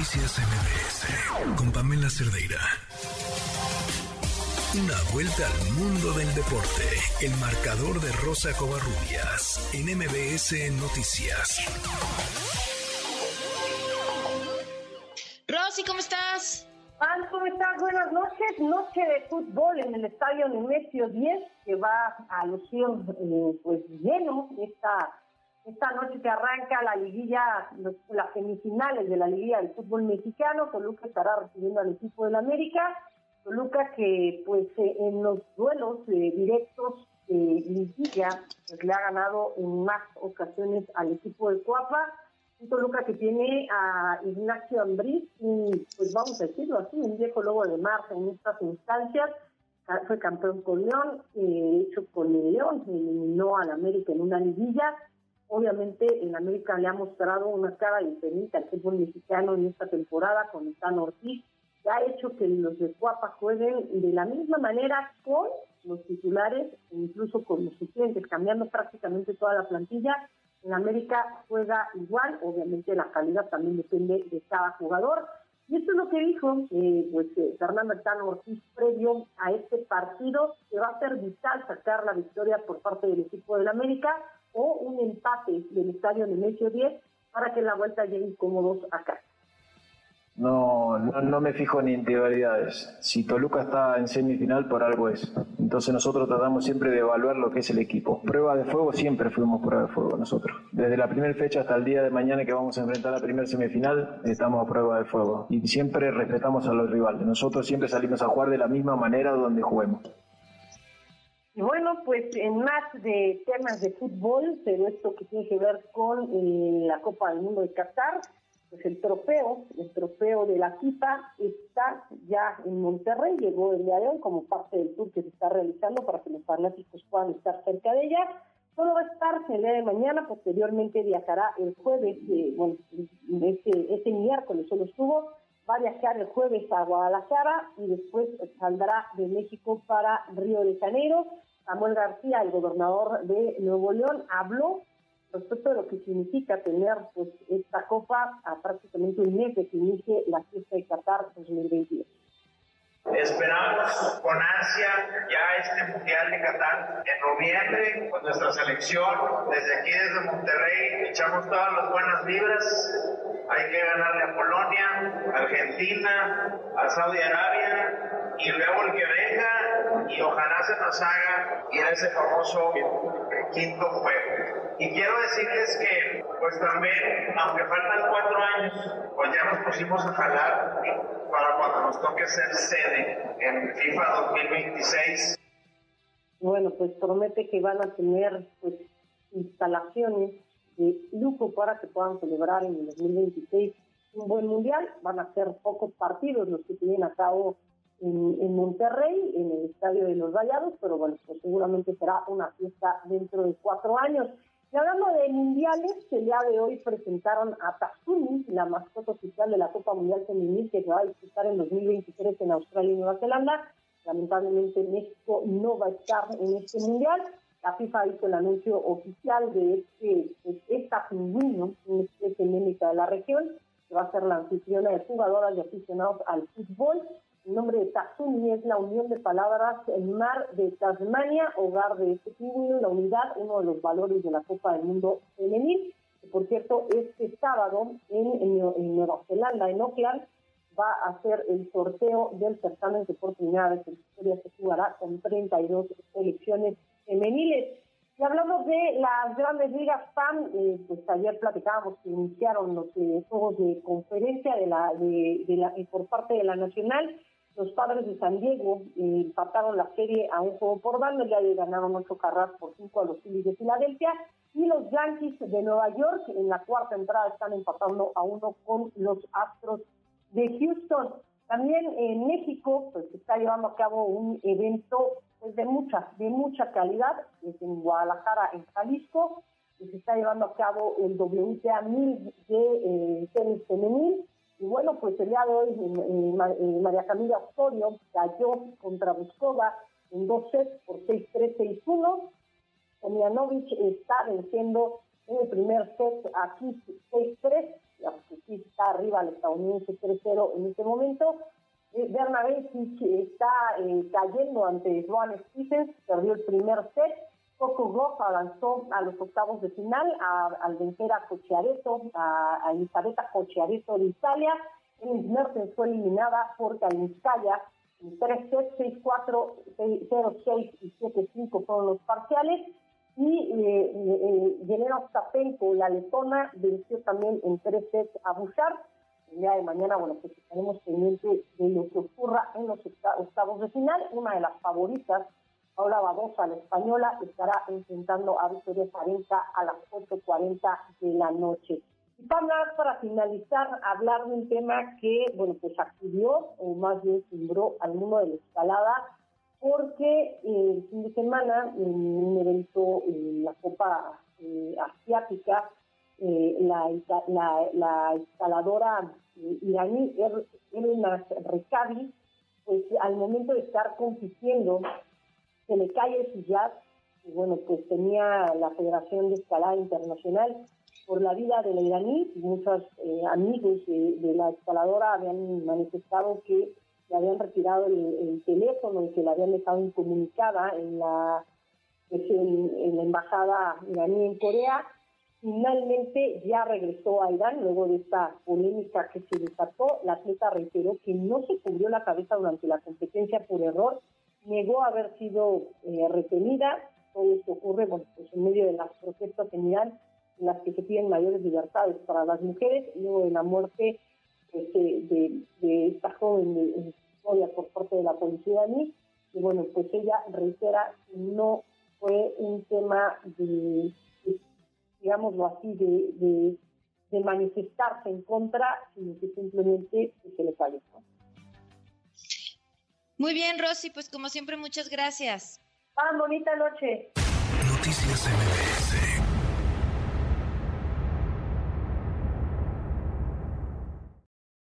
Noticias MBS con Pamela Cerdeira. Una vuelta al mundo del deporte. El marcador de Rosa Covarrubias en MBS Noticias. Rosy, ¿cómo estás? Juan, ¿cómo estás? Buenas noches. Noche de fútbol en el estadio Nemesio 10, que va a lucir eh, pues lleno esta esta noche que arranca la liguilla, las semifinales de la liguilla del fútbol mexicano, Toluca estará recibiendo al equipo del América, Toluca que pues eh, en los duelos eh, directos de liguilla pues le ha ganado en más ocasiones al equipo de Cuapa, un Toluca que tiene a Ignacio Ambriz y pues vamos a decirlo así, un viejo lobo de mar en estas instancias, fue campeón con León, eh, hecho con el León, eliminó al América en una liguilla, Obviamente en América le ha mostrado una cara diferente al fútbol mexicano en esta temporada con Stan Ortiz, que ha hecho que los de Cuapa jueguen de la misma manera con los titulares e incluso con los suplentes, cambiando prácticamente toda la plantilla. En América juega igual, obviamente la calidad también depende de cada jugador. Y esto es lo que dijo eh, pues, eh, Fernando Ortiz previo a este partido, que va a ser vital sacar la victoria por parte del equipo del América o un empate del estadio Nemesio 10 para que la vuelta llegue cómodos acá. No, no, no, me fijo en individualidades. Si Toluca está en semifinal, por algo es. Entonces nosotros tratamos siempre de evaluar lo que es el equipo. Prueba de fuego, siempre fuimos prueba de fuego nosotros. Desde la primera fecha hasta el día de mañana que vamos a enfrentar la primera semifinal, estamos a prueba de fuego. Y siempre respetamos a los rivales. Nosotros siempre salimos a jugar de la misma manera donde juguemos. Y bueno, pues en más de temas de fútbol, pero esto que tiene que ver con eh, la Copa del Mundo de Qatar, pues el trofeo, el trofeo de la FIFA está ya en Monterrey, llegó el día de hoy como parte del tour que se está realizando para que los fanáticos puedan estar cerca de ella. Solo va a estar el día de mañana, posteriormente viajará el jueves, eh, bueno, este, este miércoles solo estuvo, va a viajar el jueves a Guadalajara y después saldrá de México para Río de Janeiro. Samuel García, el gobernador de Nuevo León, habló respecto de lo que significa tener pues esta copa a prácticamente un mes de que inicie la fiesta de Qatar 2022. Esperamos con ansia ya este Mundial de Qatar en noviembre con nuestra selección. Desde aquí, desde Monterrey, echamos todas las buenas vibras. Hay que ganarle a Polonia, Argentina, a Saudi Arabia y luego el que venga y ojalá se nos haga ir a ese famoso quinto juego. Y quiero decirles que, pues también, aunque faltan cuatro años, pues ya nos pusimos a jalar para cuando nos toque ser sede en FIFA 2026. Bueno, pues promete que van a tener pues instalaciones de lujo para que puedan celebrar en el 2026 un buen mundial. Van a ser pocos partidos los que tienen a cabo en, en, Monterrey, en el estadio de los Rayados, pero bueno, pues seguramente será una fiesta dentro de cuatro años. Y hablando de mundiales, el día de hoy presentaron a Tatsumi, la mascota oficial de la Copa Mundial Femenil que se va a disputar en 2023 en Australia y Nueva Zelanda. Lamentablemente México no va a estar en este mundial. La FIFA hizo el anuncio oficial de este, pues, esta pingüino, una especie endémica de la región, que va a ser la anfitriona de jugadoras y aficionados al fútbol. El nombre de Tatsumi es la unión de palabras en mar de Tasmania, hogar de este pingüino, la unidad, uno de los valores de la Copa del Mundo femenil. Que, por cierto, este sábado en, Nueva Zelanda, en Auckland, va a ser el sorteo del certamen que por primera en historia se jugará con 32 selecciones femeniles. Y hablamos de las grandes ligas PAN, eh, pues ayer platicábamos que iniciaron los eh, juegos de conferencia de la, de, de la, por parte de la Nacional los padres de San Diego eh, empataron la serie a un juego por bando, ya ganaron ocho carreras por cinco a los Phillies de Filadelfia. Y los Yankees de Nueva York en la cuarta entrada están empatando a uno con los Astros de Houston. También en México pues, se está llevando a cabo un evento pues, de mucha, de mucha calidad, es en Guadalajara, en Jalisco, y se está llevando a cabo el WTA 1000 de eh, tenis femenil y bueno, pues el día de hoy eh, María Camila Osorio cayó contra Buscova en dos sets por 6-3, 6-1. Omianovich está venciendo en el primer set aquí 6-3 sí está arriba el estadounidense 3-0 en este momento. Eh, Bernabé está eh, cayendo ante Joan Stephens, perdió el primer set. Coco avanzó a los octavos de final al vencer a Cocciaretto, a, a Elisabetta Cocciaretto de Italia. Ellis Mertens fue eliminada por Kalinskaya en 3 sets, 6-4, 0-6 y 7-5 fueron los parciales. Y eh, eh, Yelena la letona, venció también en 3 sets a Bouchard el día de mañana, bueno, pues estaremos pendientes de lo que ocurra en los octavos de final. Una de las favoritas, Paula Babosa, la española, estará enfrentando a Victoria Zarenka a las 8.40 de la noche. Y para, para finalizar, hablar de un tema que, bueno, pues acudió, o más bien cimbró al mundo de la escalada, porque eh, el fin de semana, en un evento en la Copa eh, Asiática, eh, la, la, la, escaladora iraní Elena Rekabi, pues al momento de estar compitiendo, se le cae el sillaz, y bueno, pues tenía la Federación de Escalada Internacional por la vida de la iraní, muchos eh, amigos de, la escaladora habían manifestado que le habían retirado el, teléfono y que la habían dejado incomunicada en la, pues, en la embajada iraní en Corea Finalmente ya regresó a Irán luego de esta polémica que se desató. La atleta reiteró que no se cubrió la cabeza durante la competencia por error, negó haber sido eh, retenida. Todo esto ocurre bueno, pues en medio de las protestas en Irán en las que se piden mayores libertades para las mujeres, luego de la muerte pues, de, de, esta joven de, historia por parte de la policía iraní. Y bueno, pues ella reitera que no fue un tema de digámoslo así, de, de, manifestarse en contra, sino que simplemente se le falló. Muy bien, Rosy, pues como siempre, muchas gracias. Ah, bonita noche. Noticias MBS